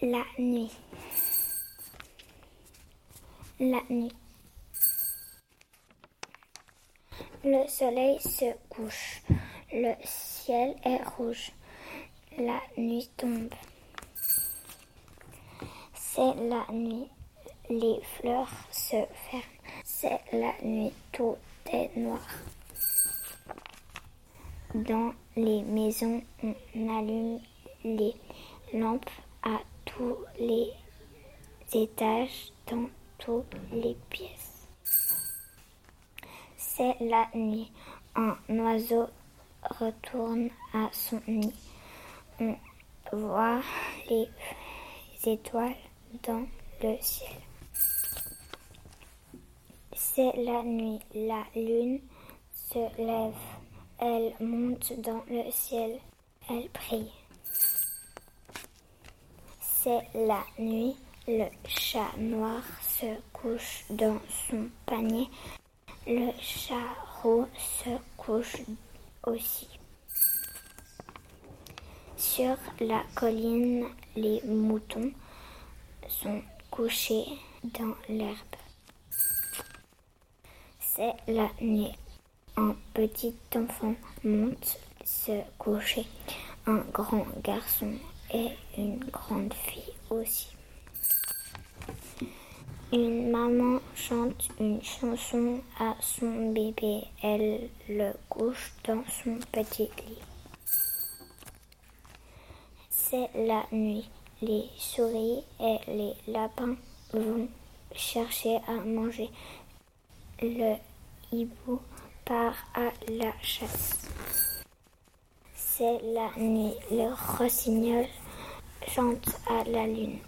La nuit. La nuit. Le soleil se couche. Le ciel est rouge. La nuit tombe. C'est la nuit. Les fleurs se ferment. C'est la nuit. Tout est noir. Dans les maisons, on allume les lampes à tous les étages, dans toutes les pièces. C'est la nuit. Un oiseau retourne à son nid. On voit les étoiles dans le ciel. C'est la nuit. La lune se lève. Elle monte dans le ciel. Elle brille. C'est la nuit. Le chat noir se couche dans son panier. Le chat roux se couche aussi. Sur la colline, les moutons sont couchés dans l'herbe. C'est la nuit. Un petit enfant monte se coucher. Un grand garçon et une grande fille aussi. Une maman chante une chanson à son bébé. Elle le couche dans son petit lit. C'est la nuit. Les souris et les lapins vont chercher à manger. Le hibou part à la chasse. C'est la nuit. Le rossignol chante à la lune.